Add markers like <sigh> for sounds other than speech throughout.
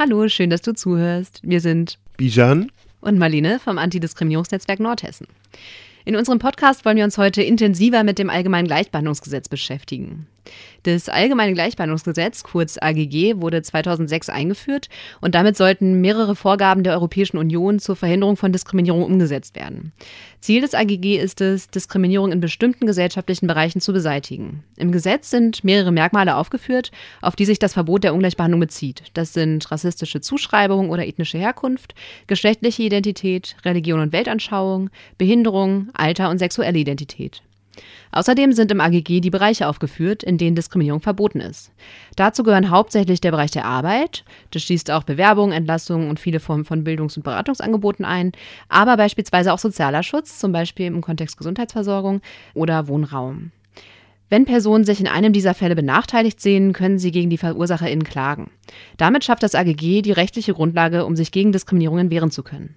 Hallo, schön, dass du zuhörst. Wir sind Bijan und Marlene vom Antidiskriminierungsnetzwerk Nordhessen. In unserem Podcast wollen wir uns heute intensiver mit dem Allgemeinen Gleichbehandlungsgesetz beschäftigen. Das Allgemeine Gleichbehandlungsgesetz, kurz AGG, wurde 2006 eingeführt und damit sollten mehrere Vorgaben der Europäischen Union zur Verhinderung von Diskriminierung umgesetzt werden. Ziel des AGG ist es, Diskriminierung in bestimmten gesellschaftlichen Bereichen zu beseitigen. Im Gesetz sind mehrere Merkmale aufgeführt, auf die sich das Verbot der Ungleichbehandlung bezieht. Das sind rassistische Zuschreibungen oder ethnische Herkunft, geschlechtliche Identität, Religion und Weltanschauung, Behinderung, Alter und sexuelle Identität. Außerdem sind im AGG die Bereiche aufgeführt, in denen Diskriminierung verboten ist. Dazu gehören hauptsächlich der Bereich der Arbeit, das schließt auch Bewerbung, Entlassungen und viele Formen von Bildungs- und Beratungsangeboten ein, aber beispielsweise auch sozialer Schutz, zum Beispiel im Kontext Gesundheitsversorgung oder Wohnraum. Wenn Personen sich in einem dieser Fälle benachteiligt sehen, können sie gegen die VerursacherInnen klagen. Damit schafft das AGG die rechtliche Grundlage, um sich gegen Diskriminierungen wehren zu können.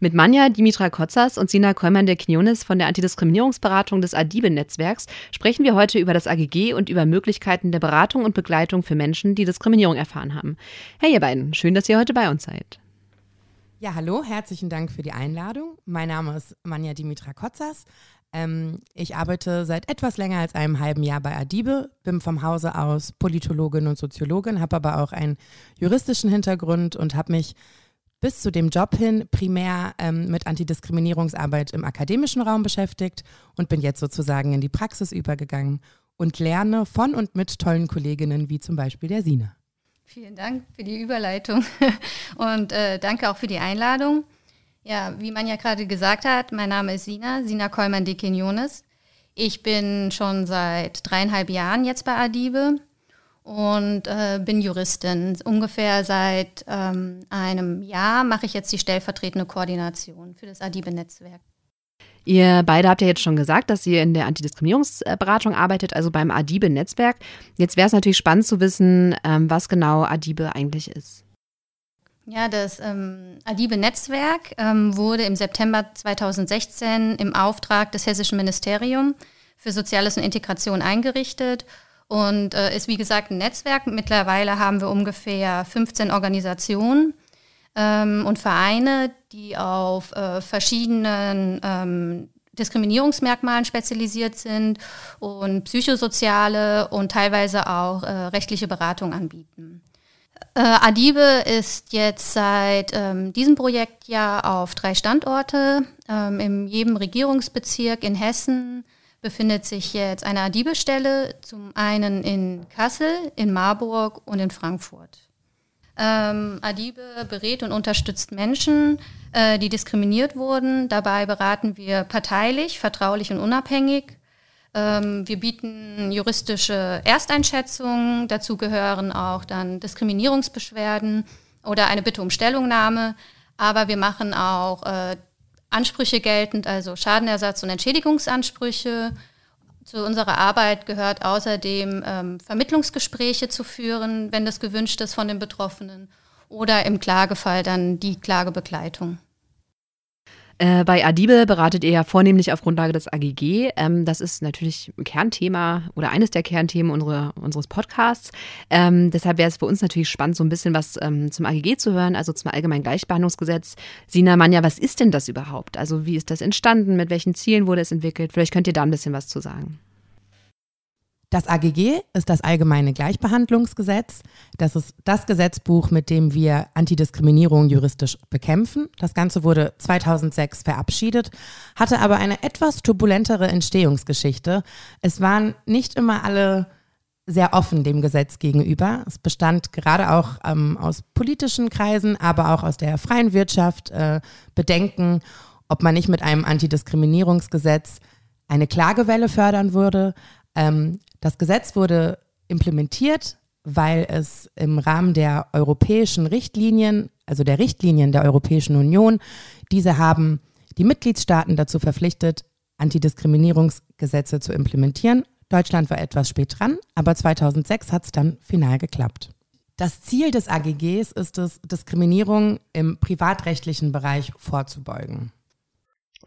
Mit Manja Dimitra Kotzas und Sina Kollmann der Knionis von der Antidiskriminierungsberatung des Adibe-Netzwerks sprechen wir heute über das AGG und über Möglichkeiten der Beratung und Begleitung für Menschen, die Diskriminierung erfahren haben. Hey ihr beiden, schön, dass ihr heute bei uns seid. Ja, hallo, herzlichen Dank für die Einladung. Mein Name ist Manja Dimitra Kotzas. Ähm, ich arbeite seit etwas länger als einem halben Jahr bei Adibe, bin vom Hause aus Politologin und Soziologin, habe aber auch einen juristischen Hintergrund und habe mich bis zu dem Job hin primär ähm, mit Antidiskriminierungsarbeit im akademischen Raum beschäftigt und bin jetzt sozusagen in die Praxis übergegangen und lerne von und mit tollen Kolleginnen wie zum Beispiel der Sina. Vielen Dank für die Überleitung <laughs> und äh, danke auch für die Einladung. Ja, wie man ja gerade gesagt hat, mein Name ist Sina, Sina Kollmann-Dekenionis. Ich bin schon seit dreieinhalb Jahren jetzt bei Adibe und äh, bin Juristin. Ungefähr seit ähm, einem Jahr mache ich jetzt die stellvertretende Koordination für das Adibe-Netzwerk. Ihr beide habt ja jetzt schon gesagt, dass ihr in der Antidiskriminierungsberatung arbeitet, also beim Adibe-Netzwerk. Jetzt wäre es natürlich spannend zu wissen, ähm, was genau Adibe eigentlich ist. Ja, das ähm, Adibe-Netzwerk ähm, wurde im September 2016 im Auftrag des Hessischen Ministeriums für Soziales und Integration eingerichtet und äh, ist wie gesagt ein Netzwerk. Mittlerweile haben wir ungefähr 15 Organisationen ähm, und Vereine, die auf äh, verschiedenen ähm, Diskriminierungsmerkmalen spezialisiert sind und psychosoziale und teilweise auch äh, rechtliche Beratung anbieten. Äh, Adibe ist jetzt seit ähm, diesem Projektjahr auf drei Standorte, ähm, in jedem Regierungsbezirk in Hessen, befindet sich jetzt eine Adibe-Stelle, zum einen in Kassel, in Marburg und in Frankfurt. Ähm, Adibe berät und unterstützt Menschen, äh, die diskriminiert wurden. Dabei beraten wir parteilich, vertraulich und unabhängig. Ähm, wir bieten juristische Ersteinschätzungen. Dazu gehören auch dann Diskriminierungsbeschwerden oder eine Bitte um Stellungnahme. Aber wir machen auch äh, Ansprüche geltend, also Schadenersatz- und Entschädigungsansprüche. Zu unserer Arbeit gehört außerdem ähm, Vermittlungsgespräche zu führen, wenn das gewünscht ist von den Betroffenen, oder im Klagefall dann die Klagebegleitung. Äh, bei Adibe beratet ihr ja vornehmlich auf Grundlage des AGG. Ähm, das ist natürlich ein Kernthema oder eines der Kernthemen unsere, unseres Podcasts. Ähm, deshalb wäre es für uns natürlich spannend, so ein bisschen was ähm, zum AGG zu hören, also zum Allgemeinen Gleichbehandlungsgesetz. Sina Manja, was ist denn das überhaupt? Also wie ist das entstanden? Mit welchen Zielen wurde es entwickelt? Vielleicht könnt ihr da ein bisschen was zu sagen. Das AGG ist das Allgemeine Gleichbehandlungsgesetz. Das ist das Gesetzbuch, mit dem wir Antidiskriminierung juristisch bekämpfen. Das Ganze wurde 2006 verabschiedet, hatte aber eine etwas turbulentere Entstehungsgeschichte. Es waren nicht immer alle sehr offen dem Gesetz gegenüber. Es bestand gerade auch ähm, aus politischen Kreisen, aber auch aus der freien Wirtschaft äh, Bedenken, ob man nicht mit einem Antidiskriminierungsgesetz eine Klagewelle fördern würde. Ähm, das Gesetz wurde implementiert, weil es im Rahmen der europäischen Richtlinien, also der Richtlinien der Europäischen Union, diese haben die Mitgliedstaaten dazu verpflichtet, Antidiskriminierungsgesetze zu implementieren. Deutschland war etwas spät dran, aber 2006 hat es dann final geklappt. Das Ziel des AGGs ist es, Diskriminierung im privatrechtlichen Bereich vorzubeugen.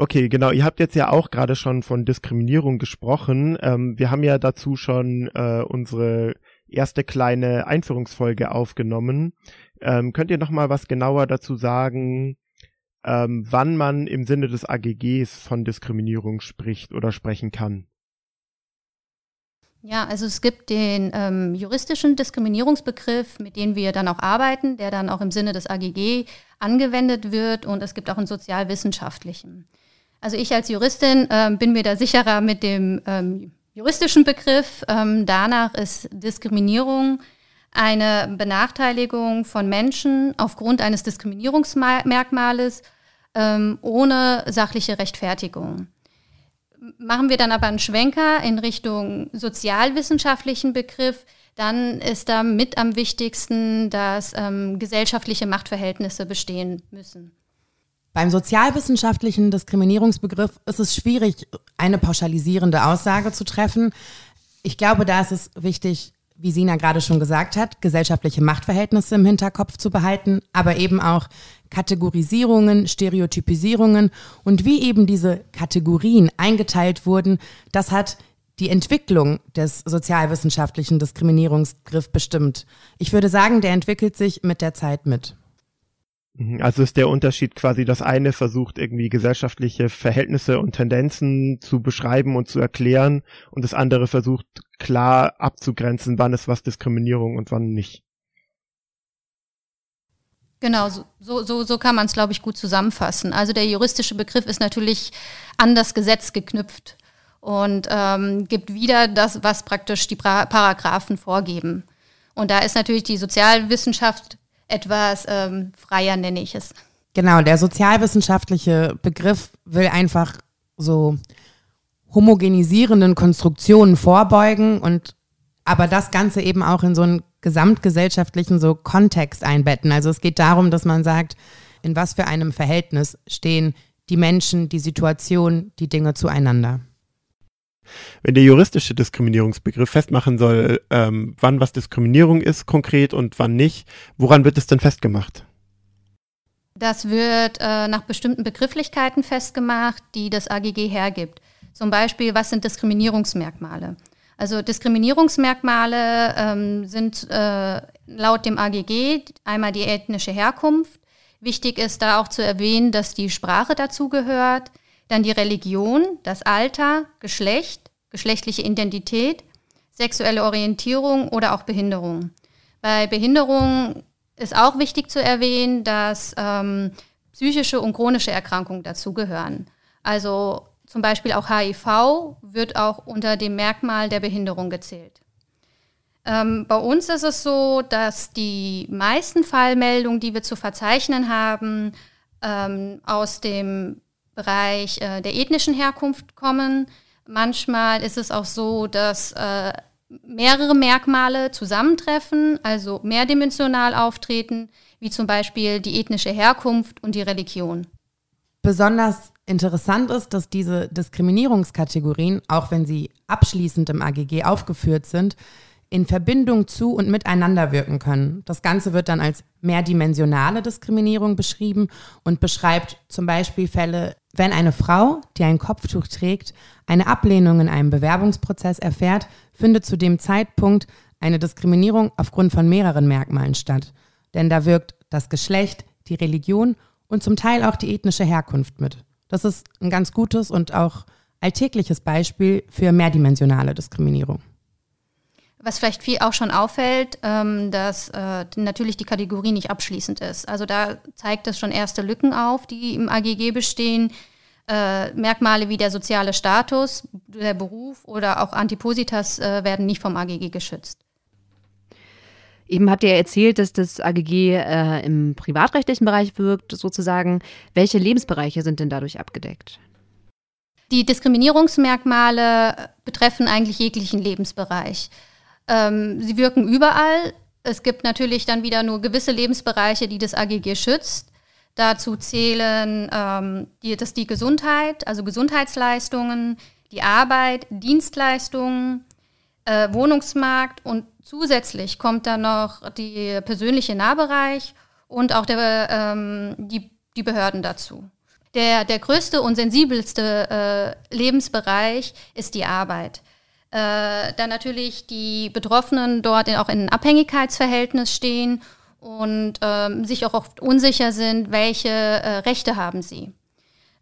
Okay, genau. Ihr habt jetzt ja auch gerade schon von Diskriminierung gesprochen. Ähm, wir haben ja dazu schon äh, unsere erste kleine Einführungsfolge aufgenommen. Ähm, könnt ihr noch mal was genauer dazu sagen, ähm, wann man im Sinne des AGGs von Diskriminierung spricht oder sprechen kann? Ja, also es gibt den ähm, juristischen Diskriminierungsbegriff, mit dem wir dann auch arbeiten, der dann auch im Sinne des AGG angewendet wird und es gibt auch einen sozialwissenschaftlichen. Also ich als Juristin ähm, bin mir da sicherer mit dem ähm, juristischen Begriff. Ähm, danach ist Diskriminierung eine Benachteiligung von Menschen aufgrund eines Diskriminierungsmerkmales ähm, ohne sachliche Rechtfertigung. Machen wir dann aber einen Schwenker in Richtung sozialwissenschaftlichen Begriff, dann ist da mit am wichtigsten, dass ähm, gesellschaftliche Machtverhältnisse bestehen müssen. Beim sozialwissenschaftlichen Diskriminierungsbegriff ist es schwierig, eine pauschalisierende Aussage zu treffen. Ich glaube, da ist es wichtig, wie Sina gerade schon gesagt hat, gesellschaftliche Machtverhältnisse im Hinterkopf zu behalten, aber eben auch Kategorisierungen, Stereotypisierungen und wie eben diese Kategorien eingeteilt wurden, das hat die Entwicklung des sozialwissenschaftlichen Diskriminierungsgriff bestimmt. Ich würde sagen, der entwickelt sich mit der Zeit mit. Mhm, also ist der Unterschied quasi, das eine versucht irgendwie gesellschaftliche Verhältnisse und Tendenzen zu beschreiben und zu erklären und das andere versucht klar abzugrenzen, wann ist was Diskriminierung und wann nicht. Genau, so, so, so kann man es, glaube ich, gut zusammenfassen. Also der juristische Begriff ist natürlich an das Gesetz geknüpft und ähm, gibt wieder das, was praktisch die Paragraphen vorgeben. Und da ist natürlich die Sozialwissenschaft etwas ähm, freier, nenne ich es. Genau, der sozialwissenschaftliche Begriff will einfach so homogenisierenden Konstruktionen vorbeugen und aber das Ganze eben auch in so einen gesamtgesellschaftlichen so Kontext einbetten. Also es geht darum, dass man sagt, in was für einem Verhältnis stehen die Menschen, die Situation, die Dinge zueinander. Wenn der juristische Diskriminierungsbegriff festmachen soll, ähm, wann was Diskriminierung ist konkret und wann nicht, woran wird es denn festgemacht? Das wird äh, nach bestimmten Begrifflichkeiten festgemacht, die das AGG hergibt. Zum Beispiel, was sind Diskriminierungsmerkmale? Also Diskriminierungsmerkmale ähm, sind äh, laut dem AGG einmal die ethnische Herkunft. Wichtig ist da auch zu erwähnen, dass die Sprache dazugehört, dann die Religion, das Alter, Geschlecht, geschlechtliche Identität, sexuelle Orientierung oder auch Behinderung. Bei Behinderung ist auch wichtig zu erwähnen, dass ähm, psychische und chronische Erkrankungen dazugehören. Also zum Beispiel auch HIV wird auch unter dem Merkmal der Behinderung gezählt. Ähm, bei uns ist es so, dass die meisten Fallmeldungen, die wir zu verzeichnen haben, ähm, aus dem Bereich äh, der ethnischen Herkunft kommen. Manchmal ist es auch so, dass äh, mehrere Merkmale zusammentreffen, also mehrdimensional auftreten, wie zum Beispiel die ethnische Herkunft und die Religion. Besonders interessant ist, dass diese Diskriminierungskategorien, auch wenn sie abschließend im AGG aufgeführt sind, in Verbindung zu und miteinander wirken können. Das Ganze wird dann als mehrdimensionale Diskriminierung beschrieben und beschreibt zum Beispiel Fälle, wenn eine Frau, die ein Kopftuch trägt, eine Ablehnung in einem Bewerbungsprozess erfährt, findet zu dem Zeitpunkt eine Diskriminierung aufgrund von mehreren Merkmalen statt. Denn da wirkt das Geschlecht, die Religion und zum Teil auch die ethnische Herkunft mit. Das ist ein ganz gutes und auch alltägliches Beispiel für mehrdimensionale Diskriminierung. Was vielleicht viel auch schon auffällt, ähm, dass äh, natürlich die Kategorie nicht abschließend ist. Also da zeigt es schon erste Lücken auf, die im AGG bestehen. Äh, Merkmale wie der soziale Status, der Beruf oder auch Antipositas äh, werden nicht vom AGG geschützt. Eben habt ihr erzählt, dass das AGG äh, im privatrechtlichen Bereich wirkt, sozusagen. Welche Lebensbereiche sind denn dadurch abgedeckt? Die Diskriminierungsmerkmale betreffen eigentlich jeglichen Lebensbereich. Ähm, sie wirken überall. Es gibt natürlich dann wieder nur gewisse Lebensbereiche, die das AGG schützt. Dazu zählen ähm, die, das die Gesundheit, also Gesundheitsleistungen, die Arbeit, Dienstleistungen, äh, Wohnungsmarkt und zusätzlich kommt dann noch der persönliche Nahbereich und auch der, ähm, die, die Behörden dazu. Der, der größte und sensibelste äh, Lebensbereich ist die Arbeit äh, dann natürlich die Betroffenen dort in, auch in einem Abhängigkeitsverhältnis stehen und ähm, sich auch oft unsicher sind, welche äh, Rechte haben sie.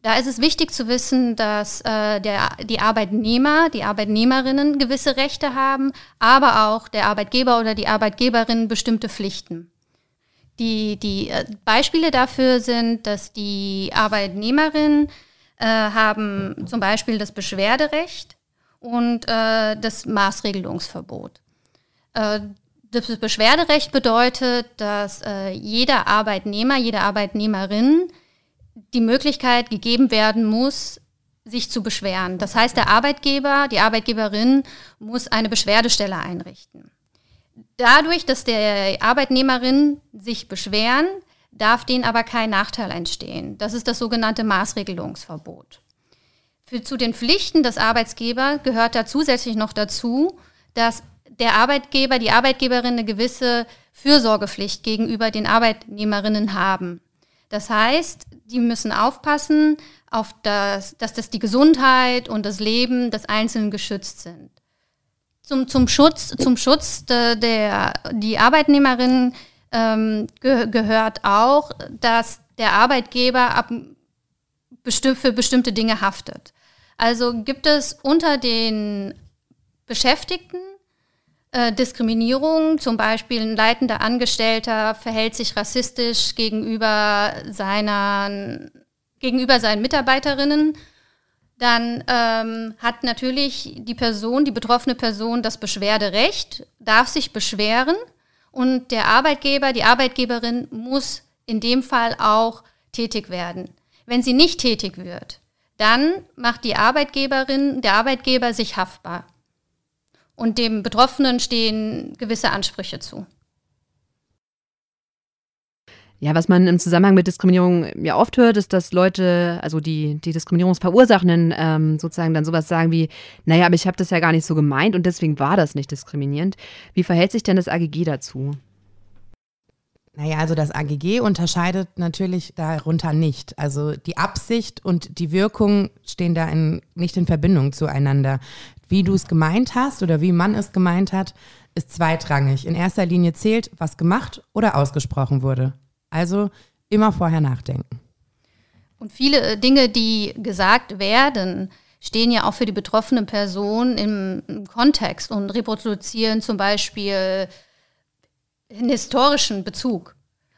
Da ist es wichtig zu wissen, dass äh, der, die Arbeitnehmer, die Arbeitnehmerinnen gewisse Rechte haben, aber auch der Arbeitgeber oder die Arbeitgeberin bestimmte Pflichten. Die, die äh, Beispiele dafür sind, dass die Arbeitnehmerinnen äh, haben zum Beispiel das Beschwerderecht und äh, das Maßregelungsverbot. Äh, das Beschwerderecht bedeutet, dass äh, jeder Arbeitnehmer, jede Arbeitnehmerin die Möglichkeit gegeben werden muss, sich zu beschweren. Das heißt, der Arbeitgeber, die Arbeitgeberin muss eine Beschwerdestelle einrichten. Dadurch, dass der Arbeitnehmerin sich beschweren, darf denen aber kein Nachteil entstehen. Das ist das sogenannte Maßregelungsverbot. Für, zu den Pflichten des Arbeitgebers gehört da zusätzlich noch dazu, dass der Arbeitgeber, die Arbeitgeberin eine gewisse Fürsorgepflicht gegenüber den Arbeitnehmerinnen haben. Das heißt, die müssen aufpassen, auf das, dass das die Gesundheit und das Leben des Einzelnen geschützt sind. Zum, zum Schutz, zum Schutz der, der die Arbeitnehmerin ähm, ge gehört auch, dass der Arbeitgeber ab, besti für bestimmte Dinge haftet. Also gibt es unter den Beschäftigten äh, Diskriminierung, zum Beispiel ein leitender Angestellter verhält sich rassistisch gegenüber, seiner, gegenüber seinen Mitarbeiterinnen, dann ähm, hat natürlich die Person, die betroffene Person das Beschwerderecht, darf sich beschweren. Und der Arbeitgeber, die Arbeitgeberin muss in dem Fall auch tätig werden. Wenn sie nicht tätig wird, dann macht die Arbeitgeberin, der Arbeitgeber sich haftbar und dem Betroffenen stehen gewisse Ansprüche zu. Ja, was man im Zusammenhang mit Diskriminierung ja oft hört, ist, dass Leute, also die, die Diskriminierungsverursachenden, ähm, sozusagen dann sowas sagen wie, naja, aber ich habe das ja gar nicht so gemeint und deswegen war das nicht diskriminierend. Wie verhält sich denn das AGG dazu? Naja, also das AGG unterscheidet natürlich darunter nicht. Also die Absicht und die Wirkung stehen da in, nicht in Verbindung zueinander. Wie du es gemeint hast oder wie man es gemeint hat, ist zweitrangig. In erster Linie zählt, was gemacht oder ausgesprochen wurde. Also immer vorher nachdenken. Und viele äh, Dinge, die gesagt werden, stehen ja auch für die betroffene Person im, im Kontext und reproduzieren zum Beispiel einen historischen Bezug.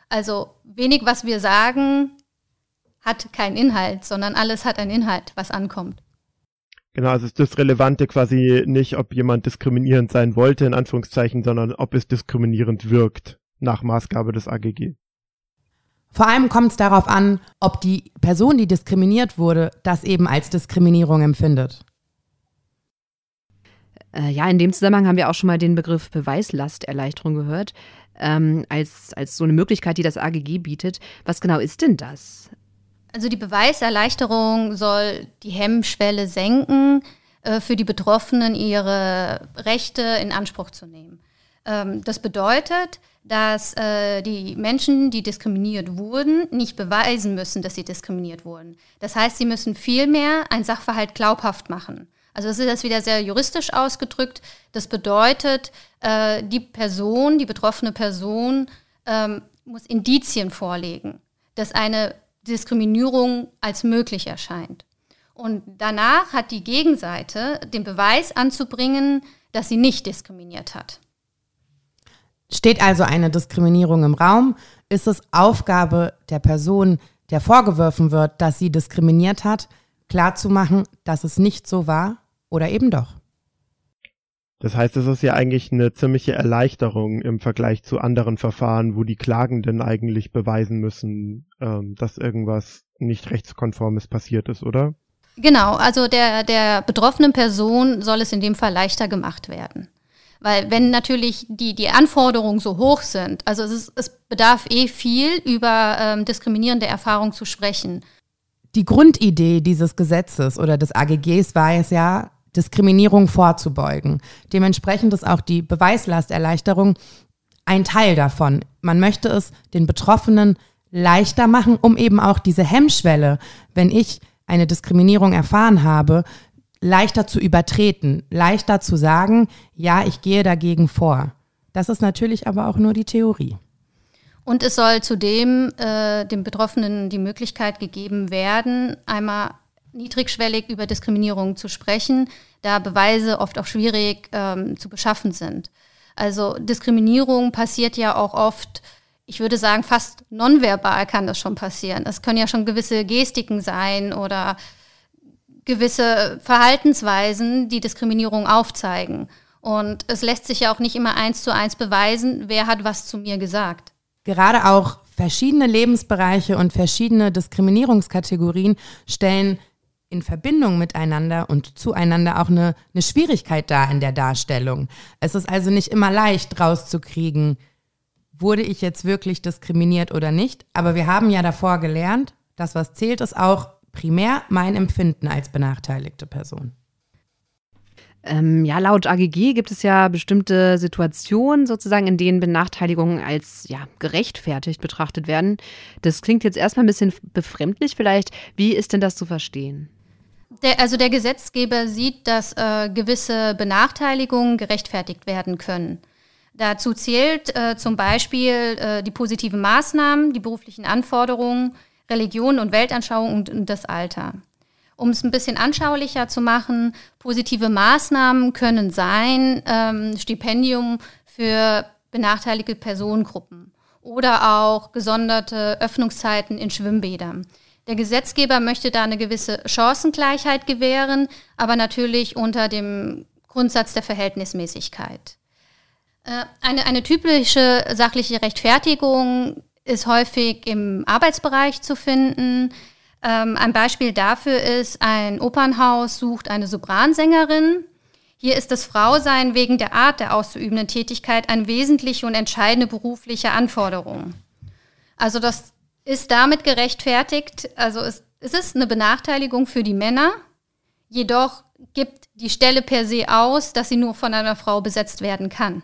Also wenig, was wir sagen, hat keinen Inhalt, sondern alles hat einen Inhalt, was ankommt. Genau, also ist das Relevante quasi nicht, ob jemand diskriminierend sein wollte, in Anführungszeichen, sondern ob es diskriminierend wirkt, nach Maßgabe des AGG. Vor allem kommt es darauf an, ob die Person, die diskriminiert wurde, das eben als Diskriminierung empfindet. Äh, ja, in dem Zusammenhang haben wir auch schon mal den Begriff Beweislasterleichterung gehört, ähm, als, als so eine Möglichkeit, die das AGG bietet. Was genau ist denn das? Also die Beweiserleichterung soll die Hemmschwelle senken, äh, für die Betroffenen ihre Rechte in Anspruch zu nehmen. Ähm, das bedeutet, dass äh, die Menschen, die diskriminiert wurden, nicht beweisen müssen, dass sie diskriminiert wurden. Das heißt, sie müssen vielmehr ein Sachverhalt glaubhaft machen. Also das ist jetzt wieder sehr juristisch ausgedrückt. Das bedeutet, äh, die Person, die betroffene Person ähm, muss Indizien vorlegen, dass eine Diskriminierung als möglich erscheint. Und danach hat die Gegenseite den Beweis anzubringen, dass sie nicht diskriminiert hat. Steht also eine Diskriminierung im Raum, ist es Aufgabe der Person, der vorgeworfen wird, dass sie diskriminiert hat, klarzumachen, dass es nicht so war oder eben doch. Das heißt, es ist ja eigentlich eine ziemliche Erleichterung im Vergleich zu anderen Verfahren, wo die Klagenden eigentlich beweisen müssen, ähm, dass irgendwas nicht rechtskonformes passiert ist, oder? Genau, also der, der betroffenen Person soll es in dem Fall leichter gemacht werden. Weil wenn natürlich die, die Anforderungen so hoch sind, also es, ist, es bedarf eh viel, über ähm, diskriminierende Erfahrungen zu sprechen. Die Grundidee dieses Gesetzes oder des AGGs war es ja, Diskriminierung vorzubeugen. Dementsprechend ist auch die Beweislasterleichterung ein Teil davon. Man möchte es den Betroffenen leichter machen, um eben auch diese Hemmschwelle, wenn ich eine Diskriminierung erfahren habe, leichter zu übertreten, leichter zu sagen, ja, ich gehe dagegen vor. Das ist natürlich aber auch nur die Theorie. Und es soll zudem äh, den Betroffenen die Möglichkeit gegeben werden, einmal niedrigschwellig über Diskriminierung zu sprechen, da Beweise oft auch schwierig ähm, zu beschaffen sind. Also Diskriminierung passiert ja auch oft, ich würde sagen, fast nonverbal kann das schon passieren. Es können ja schon gewisse Gestiken sein oder gewisse Verhaltensweisen, die Diskriminierung aufzeigen. Und es lässt sich ja auch nicht immer eins zu eins beweisen, wer hat was zu mir gesagt. Gerade auch verschiedene Lebensbereiche und verschiedene Diskriminierungskategorien stellen in Verbindung miteinander und zueinander auch eine, eine Schwierigkeit dar in der Darstellung. Es ist also nicht immer leicht rauszukriegen, wurde ich jetzt wirklich diskriminiert oder nicht. Aber wir haben ja davor gelernt, das, was zählt, ist auch primär mein Empfinden als benachteiligte Person. Ähm, ja, laut AGG gibt es ja bestimmte Situationen sozusagen, in denen Benachteiligungen als ja, gerechtfertigt betrachtet werden. Das klingt jetzt erstmal ein bisschen befremdlich vielleicht. Wie ist denn das zu verstehen? Der, also der Gesetzgeber sieht, dass äh, gewisse Benachteiligungen gerechtfertigt werden können. Dazu zählt äh, zum Beispiel äh, die positiven Maßnahmen, die beruflichen Anforderungen, Religion und Weltanschauung und, und das Alter. Um es ein bisschen anschaulicher zu machen, positive Maßnahmen können sein, ähm, Stipendium für benachteiligte Personengruppen oder auch gesonderte Öffnungszeiten in Schwimmbädern. Der Gesetzgeber möchte da eine gewisse Chancengleichheit gewähren, aber natürlich unter dem Grundsatz der Verhältnismäßigkeit. Äh, eine, eine typische sachliche Rechtfertigung ist häufig im Arbeitsbereich zu finden. Ähm, ein Beispiel dafür ist, ein Opernhaus sucht eine Sopransängerin. Hier ist das Frausein wegen der Art der auszuübenden Tätigkeit eine wesentliche und entscheidende berufliche Anforderung. Also das ist damit gerechtfertigt, also es, es ist eine Benachteiligung für die Männer, jedoch gibt die Stelle per se aus, dass sie nur von einer Frau besetzt werden kann.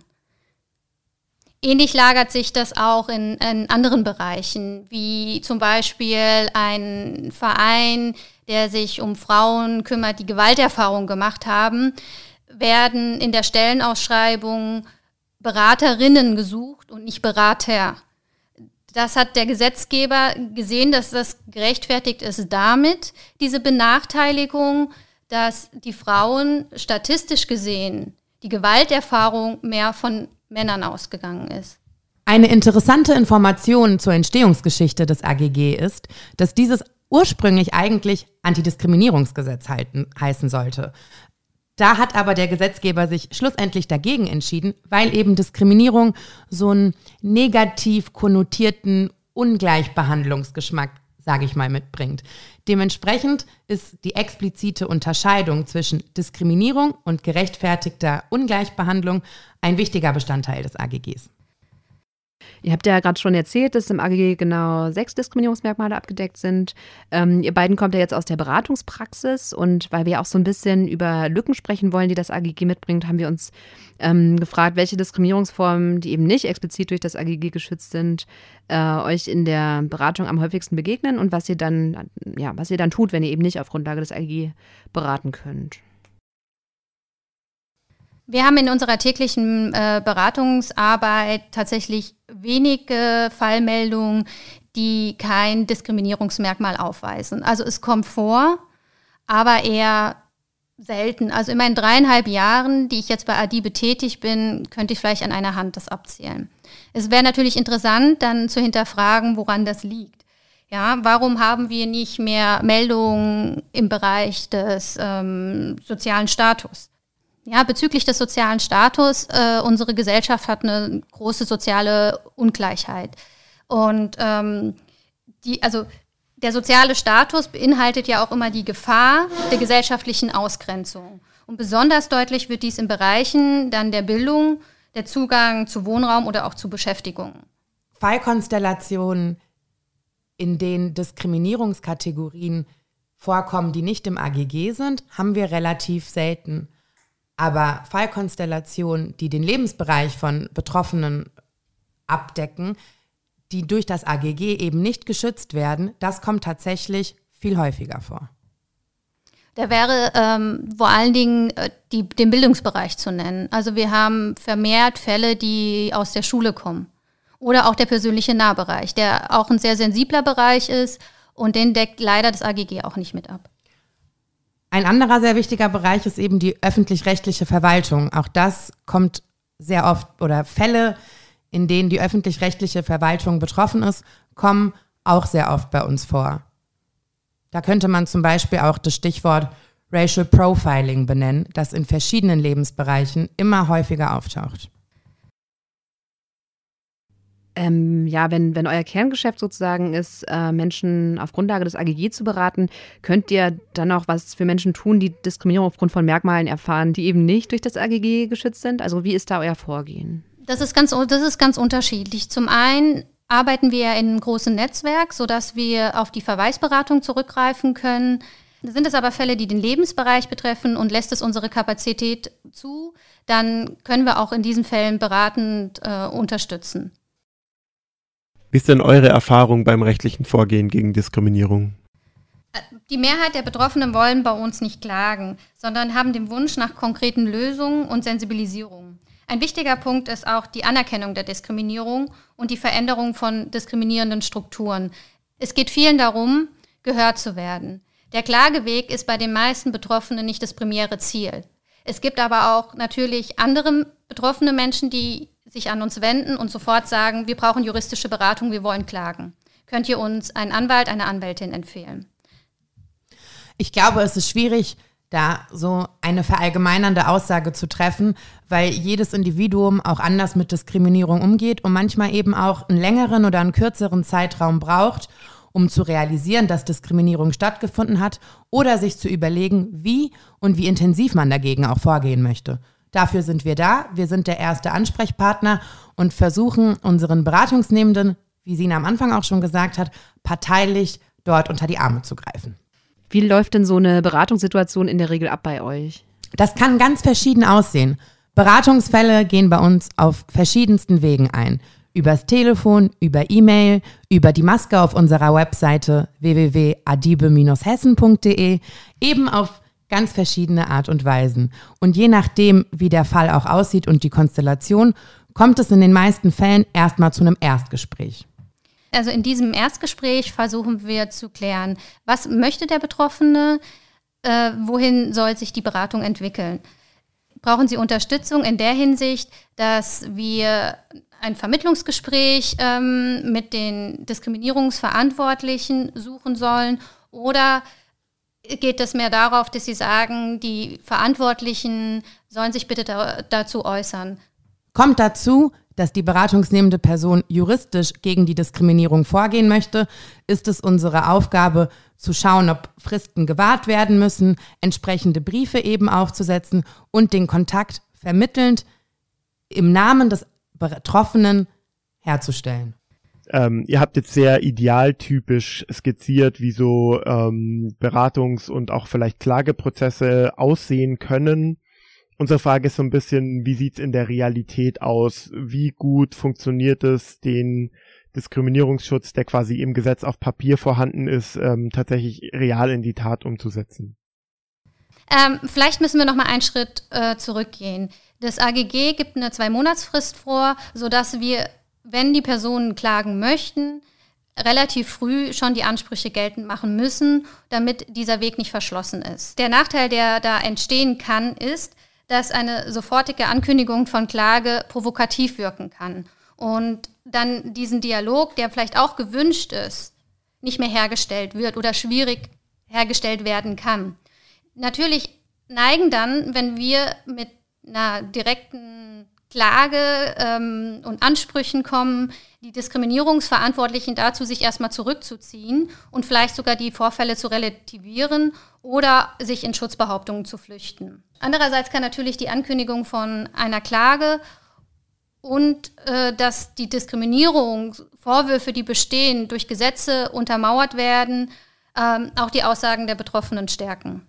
Ähnlich lagert sich das auch in, in, anderen Bereichen, wie zum Beispiel ein Verein, der sich um Frauen kümmert, die Gewalterfahrung gemacht haben, werden in der Stellenausschreibung Beraterinnen gesucht und nicht Berater. Das hat der Gesetzgeber gesehen, dass das gerechtfertigt ist damit, diese Benachteiligung, dass die Frauen statistisch gesehen die Gewalterfahrung mehr von Männern ausgegangen ist. Eine interessante Information zur Entstehungsgeschichte des AGG ist, dass dieses ursprünglich eigentlich Antidiskriminierungsgesetz halten, heißen sollte. Da hat aber der Gesetzgeber sich schlussendlich dagegen entschieden, weil eben Diskriminierung so einen negativ konnotierten Ungleichbehandlungsgeschmack, sage ich mal, mitbringt. Dementsprechend ist die explizite Unterscheidung zwischen Diskriminierung und gerechtfertigter Ungleichbehandlung ein wichtiger Bestandteil des AGGs. Ihr habt ja gerade schon erzählt, dass im AGG genau sechs Diskriminierungsmerkmale abgedeckt sind. Ähm, ihr beiden kommt ja jetzt aus der Beratungspraxis und weil wir auch so ein bisschen über Lücken sprechen wollen, die das AGG mitbringt, haben wir uns ähm, gefragt, welche Diskriminierungsformen, die eben nicht explizit durch das AGG geschützt sind, äh, euch in der Beratung am häufigsten begegnen und was ihr dann, ja, was ihr dann tut, wenn ihr eben nicht auf Grundlage des AGG beraten könnt. Wir haben in unserer täglichen äh, Beratungsarbeit tatsächlich wenige Fallmeldungen, die kein Diskriminierungsmerkmal aufweisen. Also es kommt vor, aber eher selten. Also in meinen dreieinhalb Jahren, die ich jetzt bei Adi betätigt bin, könnte ich vielleicht an einer Hand das abzählen. Es wäre natürlich interessant, dann zu hinterfragen, woran das liegt. Ja, warum haben wir nicht mehr Meldungen im Bereich des ähm, sozialen Status? Ja, bezüglich des sozialen Status, äh, unsere Gesellschaft hat eine große soziale Ungleichheit. Und ähm, die, also der soziale Status beinhaltet ja auch immer die Gefahr der gesellschaftlichen Ausgrenzung. Und besonders deutlich wird dies in Bereichen dann der Bildung, der Zugang zu Wohnraum oder auch zu Beschäftigung. Fallkonstellationen, in denen Diskriminierungskategorien vorkommen, die nicht im AGG sind, haben wir relativ selten. Aber Fallkonstellationen, die den Lebensbereich von Betroffenen abdecken, die durch das AGG eben nicht geschützt werden, das kommt tatsächlich viel häufiger vor. Da wäre ähm, vor allen Dingen äh, die, den Bildungsbereich zu nennen. Also wir haben vermehrt Fälle, die aus der Schule kommen Oder auch der persönliche Nahbereich, der auch ein sehr sensibler Bereich ist und den deckt leider das AGG auch nicht mit ab. Ein anderer sehr wichtiger Bereich ist eben die öffentlich-rechtliche Verwaltung. Auch das kommt sehr oft oder Fälle, in denen die öffentlich-rechtliche Verwaltung betroffen ist, kommen auch sehr oft bei uns vor. Da könnte man zum Beispiel auch das Stichwort Racial Profiling benennen, das in verschiedenen Lebensbereichen immer häufiger auftaucht. Ähm, ja, wenn, wenn euer Kerngeschäft sozusagen ist, äh, Menschen auf Grundlage des AGG zu beraten, könnt ihr dann auch was für Menschen tun, die Diskriminierung aufgrund von Merkmalen erfahren, die eben nicht durch das AGG geschützt sind? Also wie ist da euer Vorgehen? Das ist ganz, das ist ganz unterschiedlich. Zum einen arbeiten wir in einem großen Netzwerk, sodass wir auf die Verweisberatung zurückgreifen können. Sind es aber Fälle, die den Lebensbereich betreffen und lässt es unsere Kapazität zu, dann können wir auch in diesen Fällen beratend äh, unterstützen. Wie ist denn eure Erfahrung beim rechtlichen Vorgehen gegen Diskriminierung? Äh, die Mehrheit der Betroffenen wollen bei uns nicht klagen, sondern haben den Wunsch nach konkreten Lösungen und Sensibilisierung. Ein wichtiger Punkt ist auch die Anerkennung der Diskriminierung und die Veränderung von diskriminierenden Strukturen. Es geht vielen darum, gehört zu werden. Der Klageweg ist bei den meisten Betroffenen nicht das primäre Ziel. Es gibt aber auch natürlich andere betroffene Menschen, die sich an uns wenden und sofort sagen, wir brauchen juristische Beratung, wir wollen klagen. Könnt ihr uns einen Anwalt, eine Anwältin empfehlen? Ich glaube, es ist schwierig, da so eine verallgemeinernde Aussage zu treffen, weil jedes Individuum auch anders mit Diskriminierung umgeht und manchmal eben auch einen längeren oder einen kürzeren Zeitraum braucht, um zu realisieren, dass Diskriminierung stattgefunden hat oder sich zu überlegen, wie und wie intensiv man dagegen auch vorgehen möchte. Dafür sind wir da. Wir sind der erste Ansprechpartner und versuchen unseren Beratungsnehmenden, wie Sina am Anfang auch schon gesagt hat, parteilich dort unter die Arme zu greifen. Wie läuft denn so eine Beratungssituation in der Regel ab bei euch? Das kann ganz verschieden aussehen. Beratungsfälle gehen bei uns auf verschiedensten Wegen ein. Übers Telefon, über E-Mail, über die Maske auf unserer Webseite www.adibe-hessen.de, eben auf ganz verschiedene Art und Weisen. Und je nachdem, wie der Fall auch aussieht und die Konstellation, kommt es in den meisten Fällen erstmal zu einem Erstgespräch. Also in diesem Erstgespräch versuchen wir zu klären, was möchte der Betroffene, äh, wohin soll sich die Beratung entwickeln. Brauchen Sie Unterstützung in der Hinsicht, dass wir ein Vermittlungsgespräch ähm, mit den Diskriminierungsverantwortlichen suchen sollen oder geht es mehr darauf, dass Sie sagen, die Verantwortlichen sollen sich bitte da, dazu äußern. Kommt dazu, dass die beratungsnehmende Person juristisch gegen die Diskriminierung vorgehen möchte, ist es unsere Aufgabe zu schauen, ob Fristen gewahrt werden müssen, entsprechende Briefe eben aufzusetzen und den Kontakt vermittelnd im Namen des Betroffenen herzustellen. Ähm, ihr habt jetzt sehr idealtypisch skizziert, wie so ähm, Beratungs- und auch vielleicht Klageprozesse aussehen können. Unsere Frage ist so ein bisschen, wie sieht's in der Realität aus? Wie gut funktioniert es, den Diskriminierungsschutz, der quasi im Gesetz auf Papier vorhanden ist, ähm, tatsächlich real in die Tat umzusetzen? Ähm, vielleicht müssen wir noch mal einen Schritt äh, zurückgehen. Das AGG gibt eine Zwei-Monats-Frist vor, sodass wir wenn die Personen klagen möchten, relativ früh schon die Ansprüche geltend machen müssen, damit dieser Weg nicht verschlossen ist. Der Nachteil, der da entstehen kann, ist, dass eine sofortige Ankündigung von Klage provokativ wirken kann und dann diesen Dialog, der vielleicht auch gewünscht ist, nicht mehr hergestellt wird oder schwierig hergestellt werden kann. Natürlich neigen dann, wenn wir mit einer direkten Klage ähm, und Ansprüchen kommen, die Diskriminierungsverantwortlichen dazu, sich erstmal zurückzuziehen und vielleicht sogar die Vorfälle zu relativieren oder sich in Schutzbehauptungen zu flüchten. Andererseits kann natürlich die Ankündigung von einer Klage und äh, dass die Diskriminierung, Vorwürfe, die bestehen, durch Gesetze untermauert werden, ähm, auch die Aussagen der Betroffenen stärken.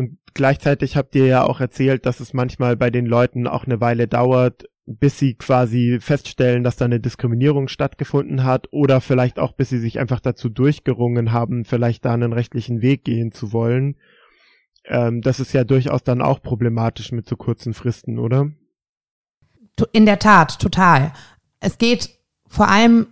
Und gleichzeitig habt ihr ja auch erzählt, dass es manchmal bei den Leuten auch eine Weile dauert, bis sie quasi feststellen, dass da eine Diskriminierung stattgefunden hat oder vielleicht auch bis sie sich einfach dazu durchgerungen haben, vielleicht da einen rechtlichen Weg gehen zu wollen. Ähm, das ist ja durchaus dann auch problematisch mit so kurzen Fristen, oder? In der Tat, total. Es geht vor allem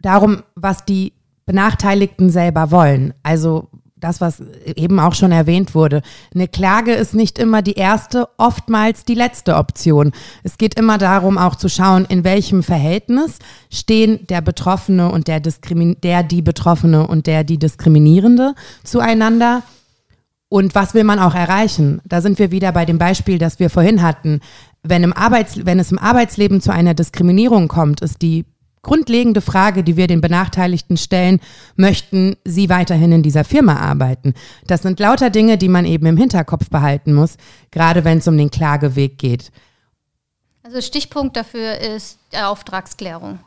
darum, was die Benachteiligten selber wollen. Also das, was eben auch schon erwähnt wurde. Eine Klage ist nicht immer die erste, oftmals die letzte Option. Es geht immer darum, auch zu schauen, in welchem Verhältnis stehen der Betroffene und der, Diskrimin der die Betroffene und der die Diskriminierende zueinander. Und was will man auch erreichen? Da sind wir wieder bei dem Beispiel, das wir vorhin hatten. Wenn, im Arbeits wenn es im Arbeitsleben zu einer Diskriminierung kommt, ist die grundlegende Frage, die wir den Benachteiligten stellen, möchten sie weiterhin in dieser Firma arbeiten? Das sind lauter Dinge, die man eben im Hinterkopf behalten muss, gerade wenn es um den Klageweg geht. Also Stichpunkt dafür ist Auftragsklärung.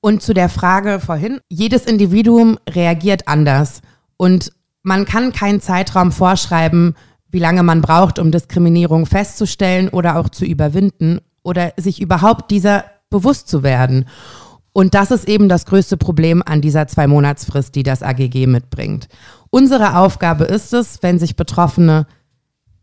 Und zu der Frage vorhin, jedes Individuum reagiert anders und man kann keinen Zeitraum vorschreiben, wie lange man braucht, um Diskriminierung festzustellen oder auch zu überwinden oder sich überhaupt dieser bewusst zu werden. Und das ist eben das größte Problem an dieser Zwei-Monatsfrist, die das AGG mitbringt. Unsere Aufgabe ist es, wenn sich Betroffene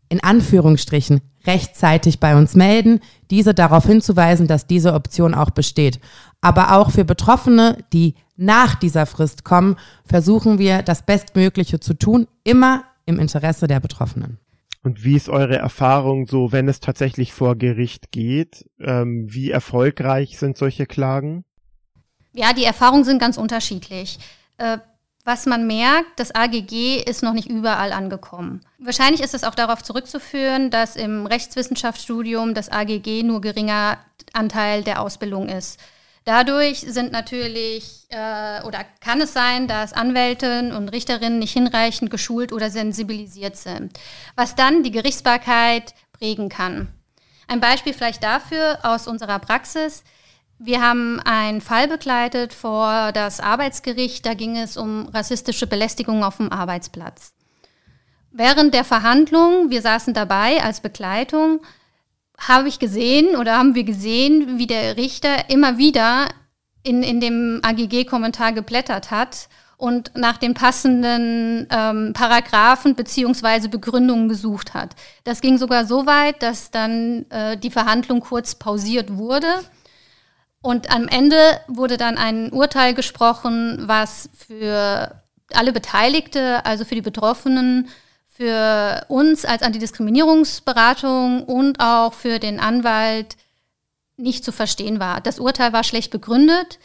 in Anführungsstrichen rechtzeitig bei uns melden, diese darauf hinzuweisen, dass diese Option auch besteht. Aber auch für Betroffene, die nach dieser Frist kommen, versuchen wir das Bestmögliche zu tun, immer im Interesse der Betroffenen. Und wie ist eure Erfahrung so, wenn es tatsächlich vor Gericht geht? Ähm, wie erfolgreich sind solche Klagen? Ja, die Erfahrungen sind ganz unterschiedlich. Äh, was man merkt, das AGG ist noch nicht überall angekommen. Wahrscheinlich ist es auch darauf zurückzuführen, dass im Rechtswissenschaftsstudium das AGG nur geringer Anteil der Ausbildung ist. Dadurch sind natürlich äh, oder kann es sein, dass Anwälte und Richterinnen nicht hinreichend geschult oder sensibilisiert sind, was dann die Gerichtsbarkeit prägen kann. Ein Beispiel vielleicht dafür aus unserer Praxis. Wir haben einen Fall begleitet vor das Arbeitsgericht. Da ging es um rassistische Belästigung auf dem Arbeitsplatz. Während der Verhandlung, wir saßen dabei als Begleitung, habe ich gesehen oder haben wir gesehen, wie der Richter immer wieder in, in dem AGG-Kommentar geblättert hat und nach den passenden ähm, Paragraphen beziehungsweise Begründungen gesucht hat. Das ging sogar so weit, dass dann äh, die Verhandlung kurz pausiert wurde und am Ende wurde dann ein Urteil gesprochen, was für alle Beteiligte, also für die Betroffenen, für uns als Antidiskriminierungsberatung und auch für den Anwalt nicht zu verstehen war. Das Urteil war schlecht begründet.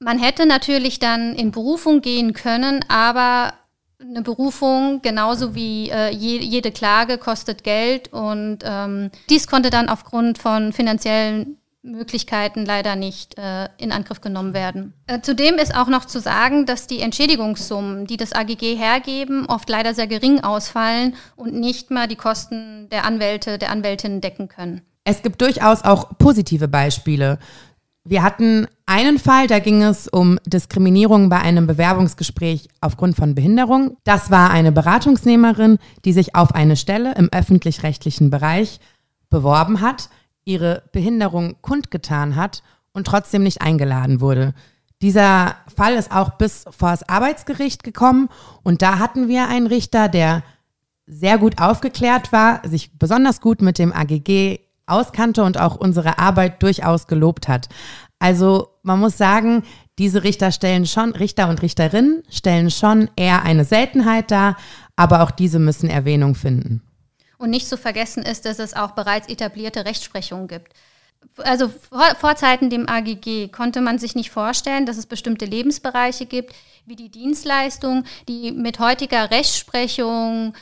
Man hätte natürlich dann in Berufung gehen können, aber eine Berufung, genauso wie äh, je, jede Klage, kostet Geld und ähm, dies konnte dann aufgrund von finanziellen Möglichkeiten leider nicht äh, in Angriff genommen werden. Äh, zudem ist auch noch zu sagen, dass die Entschädigungssummen, die das AGG hergeben, oft leider sehr gering ausfallen und nicht mal die Kosten der Anwälte, der Anwältinnen decken können. Es gibt durchaus auch positive Beispiele. Wir hatten einen Fall, da ging es um Diskriminierung bei einem Bewerbungsgespräch aufgrund von Behinderung. Das war eine Beratungsnehmerin, die sich auf eine Stelle im öffentlich-rechtlichen Bereich beworben hat ihre Behinderung kundgetan hat und trotzdem nicht eingeladen wurde. Dieser Fall ist auch bis vor das Arbeitsgericht gekommen und da hatten wir einen Richter, der sehr gut aufgeklärt war, sich besonders gut mit dem AGG auskannte und auch unsere Arbeit durchaus gelobt hat. Also man muss sagen, diese Richter stellen schon, Richter und Richterinnen stellen schon eher eine Seltenheit dar, aber auch diese müssen Erwähnung finden. Und nicht zu vergessen ist, dass es auch bereits etablierte Rechtsprechungen gibt. Also vor, vor Zeiten dem AGG konnte man sich nicht vorstellen, dass es bestimmte Lebensbereiche gibt, wie die Dienstleistung, die mit heutiger Rechtsprechung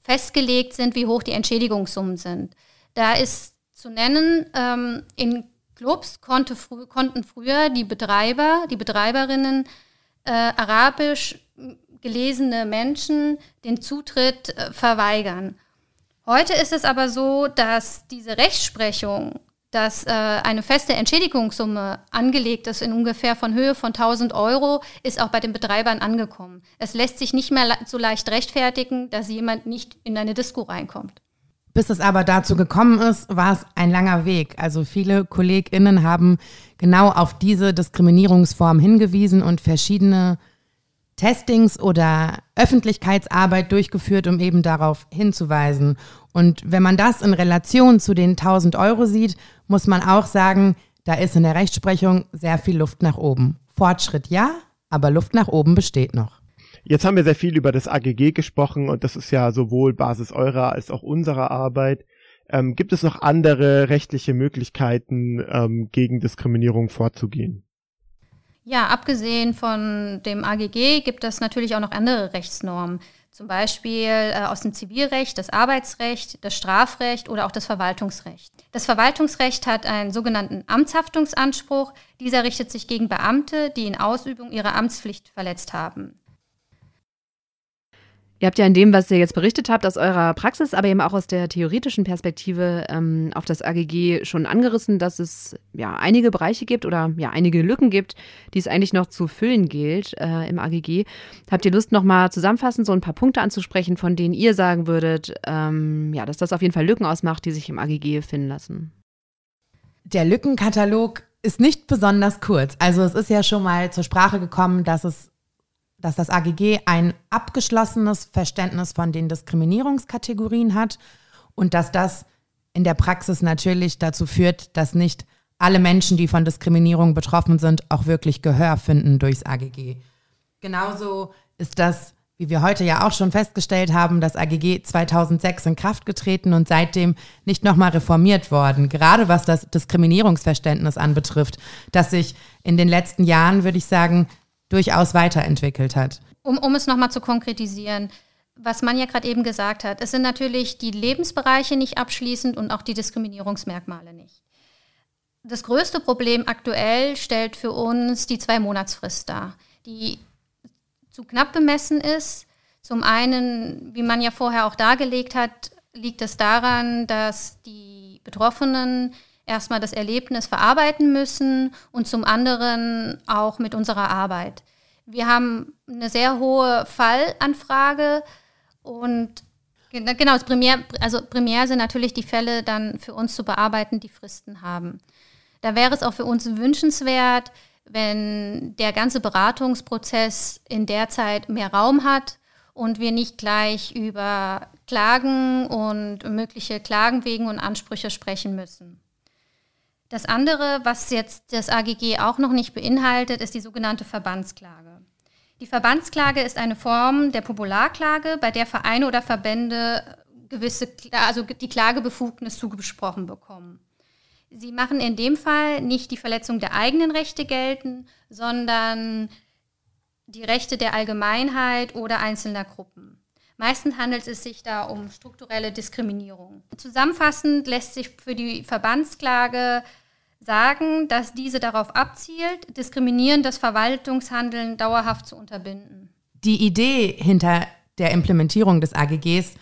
festgelegt sind, wie hoch die Entschädigungssummen sind. Da ist zu nennen, ähm, in Clubs konnte, fr konnten früher die Betreiber, die Betreiberinnen äh, arabisch gelesene Menschen den Zutritt äh, verweigern. Heute ist es aber so, dass diese Rechtsprechung, dass äh, eine feste Entschädigungssumme angelegt ist in ungefähr von Höhe von 1000 Euro, ist auch bei den Betreibern angekommen. Es lässt sich nicht mehr so leicht rechtfertigen, dass jemand nicht in eine Disco reinkommt. Bis es aber dazu gekommen ist, war es ein langer Weg. Also viele KollegInnen haben genau auf diese Diskriminierungsform hingewiesen und verschiedene Testings oder Öffentlichkeitsarbeit durchgeführt, um eben darauf hinzuweisen. Und wenn man das in Relation zu den 1000 Euro sieht, muss man auch sagen, da ist in der Rechtsprechung sehr viel Luft nach oben. Fortschritt ja, aber Luft nach oben besteht noch. Jetzt haben wir sehr viel über das AGG gesprochen und das ist ja sowohl Basis eurer als auch unserer Arbeit. Ähm, gibt es noch andere rechtliche Möglichkeiten, ähm, gegen Diskriminierung vorzugehen? Ja, abgesehen von dem AGG gibt es natürlich auch noch andere Rechtsnormen. Zum Beispiel äh, aus dem Zivilrecht, das Arbeitsrecht, das Strafrecht oder auch das Verwaltungsrecht. Das Verwaltungsrecht hat einen sogenannten Amtshaftungsanspruch. Dieser richtet sich gegen Beamte, die in Ausübung ihrer Amtspflicht verletzt haben. Ihr habt ja in dem, was ihr jetzt berichtet habt, aus eurer Praxis, aber eben auch aus der theoretischen Perspektive ähm, auf das AGG schon angerissen, dass es ja einige Bereiche gibt oder ja einige Lücken gibt, die es eigentlich noch zu füllen gilt äh, im AGG. Habt ihr Lust, nochmal zusammenfassend so ein paar Punkte anzusprechen, von denen ihr sagen würdet, ähm, ja, dass das auf jeden Fall Lücken ausmacht, die sich im AGG finden lassen? Der Lückenkatalog ist nicht besonders kurz. Also es ist ja schon mal zur Sprache gekommen, dass es dass das AGG ein abgeschlossenes Verständnis von den Diskriminierungskategorien hat und dass das in der Praxis natürlich dazu führt, dass nicht alle Menschen, die von Diskriminierung betroffen sind, auch wirklich Gehör finden durchs AGG. Genauso ist das, wie wir heute ja auch schon festgestellt haben, das AGG 2006 in Kraft getreten und seitdem nicht nochmal reformiert worden, gerade was das Diskriminierungsverständnis anbetrifft, das sich in den letzten Jahren, würde ich sagen, durchaus weiterentwickelt hat. Um, um es nochmal zu konkretisieren, was man ja gerade eben gesagt hat, es sind natürlich die Lebensbereiche nicht abschließend und auch die Diskriminierungsmerkmale nicht. Das größte Problem aktuell stellt für uns die Zwei-Monatsfrist dar, die zu knapp bemessen ist. Zum einen, wie man ja vorher auch dargelegt hat, liegt es daran, dass die Betroffenen erstmal das Erlebnis verarbeiten müssen und zum anderen auch mit unserer Arbeit. Wir haben eine sehr hohe Fallanfrage und genau, das primär, also primär sind natürlich die Fälle dann für uns zu bearbeiten, die Fristen haben. Da wäre es auch für uns wünschenswert, wenn der ganze Beratungsprozess in der Zeit mehr Raum hat und wir nicht gleich über Klagen und mögliche Klagenwegen und Ansprüche sprechen müssen. Das andere, was jetzt das AGG auch noch nicht beinhaltet, ist die sogenannte Verbandsklage. Die Verbandsklage ist eine Form der Popularklage, bei der Vereine oder Verbände gewisse, also die Klagebefugnis zugesprochen bekommen. Sie machen in dem Fall nicht die Verletzung der eigenen Rechte gelten, sondern die Rechte der Allgemeinheit oder einzelner Gruppen. Meistens handelt es sich da um strukturelle Diskriminierung. Zusammenfassend lässt sich für die Verbandsklage sagen, dass diese darauf abzielt, diskriminierendes Verwaltungshandeln dauerhaft zu unterbinden. Die Idee hinter der Implementierung des AGGs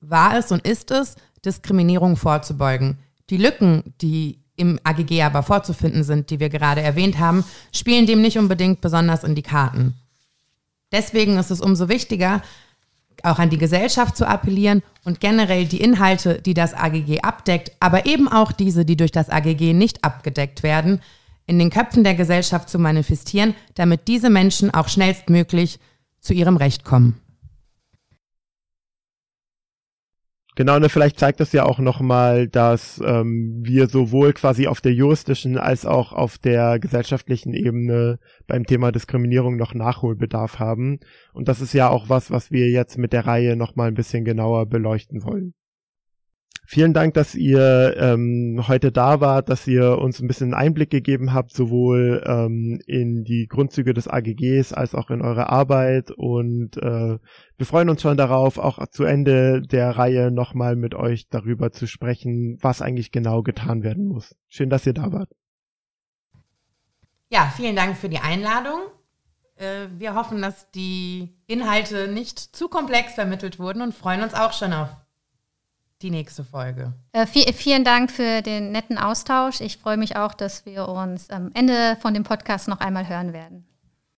war es und ist es, Diskriminierung vorzubeugen. Die Lücken, die im AGG aber vorzufinden sind, die wir gerade erwähnt haben, spielen dem nicht unbedingt besonders in die Karten. Deswegen ist es umso wichtiger, auch an die Gesellschaft zu appellieren und generell die Inhalte, die das AGG abdeckt, aber eben auch diese, die durch das AGG nicht abgedeckt werden, in den Köpfen der Gesellschaft zu manifestieren, damit diese Menschen auch schnellstmöglich zu ihrem Recht kommen. Genau, ne, vielleicht zeigt das ja auch nochmal, dass ähm, wir sowohl quasi auf der juristischen als auch auf der gesellschaftlichen Ebene beim Thema Diskriminierung noch Nachholbedarf haben. Und das ist ja auch was, was wir jetzt mit der Reihe nochmal ein bisschen genauer beleuchten wollen. Vielen Dank, dass ihr ähm, heute da wart, dass ihr uns ein bisschen Einblick gegeben habt, sowohl ähm, in die Grundzüge des AGGs als auch in eure Arbeit. Und äh, wir freuen uns schon darauf, auch zu Ende der Reihe nochmal mit euch darüber zu sprechen, was eigentlich genau getan werden muss. Schön, dass ihr da wart. Ja, vielen Dank für die Einladung. Äh, wir hoffen, dass die Inhalte nicht zu komplex vermittelt wurden und freuen uns auch schon auf die nächste Folge. Äh, vielen Dank für den netten Austausch. Ich freue mich auch, dass wir uns am Ende von dem Podcast noch einmal hören werden.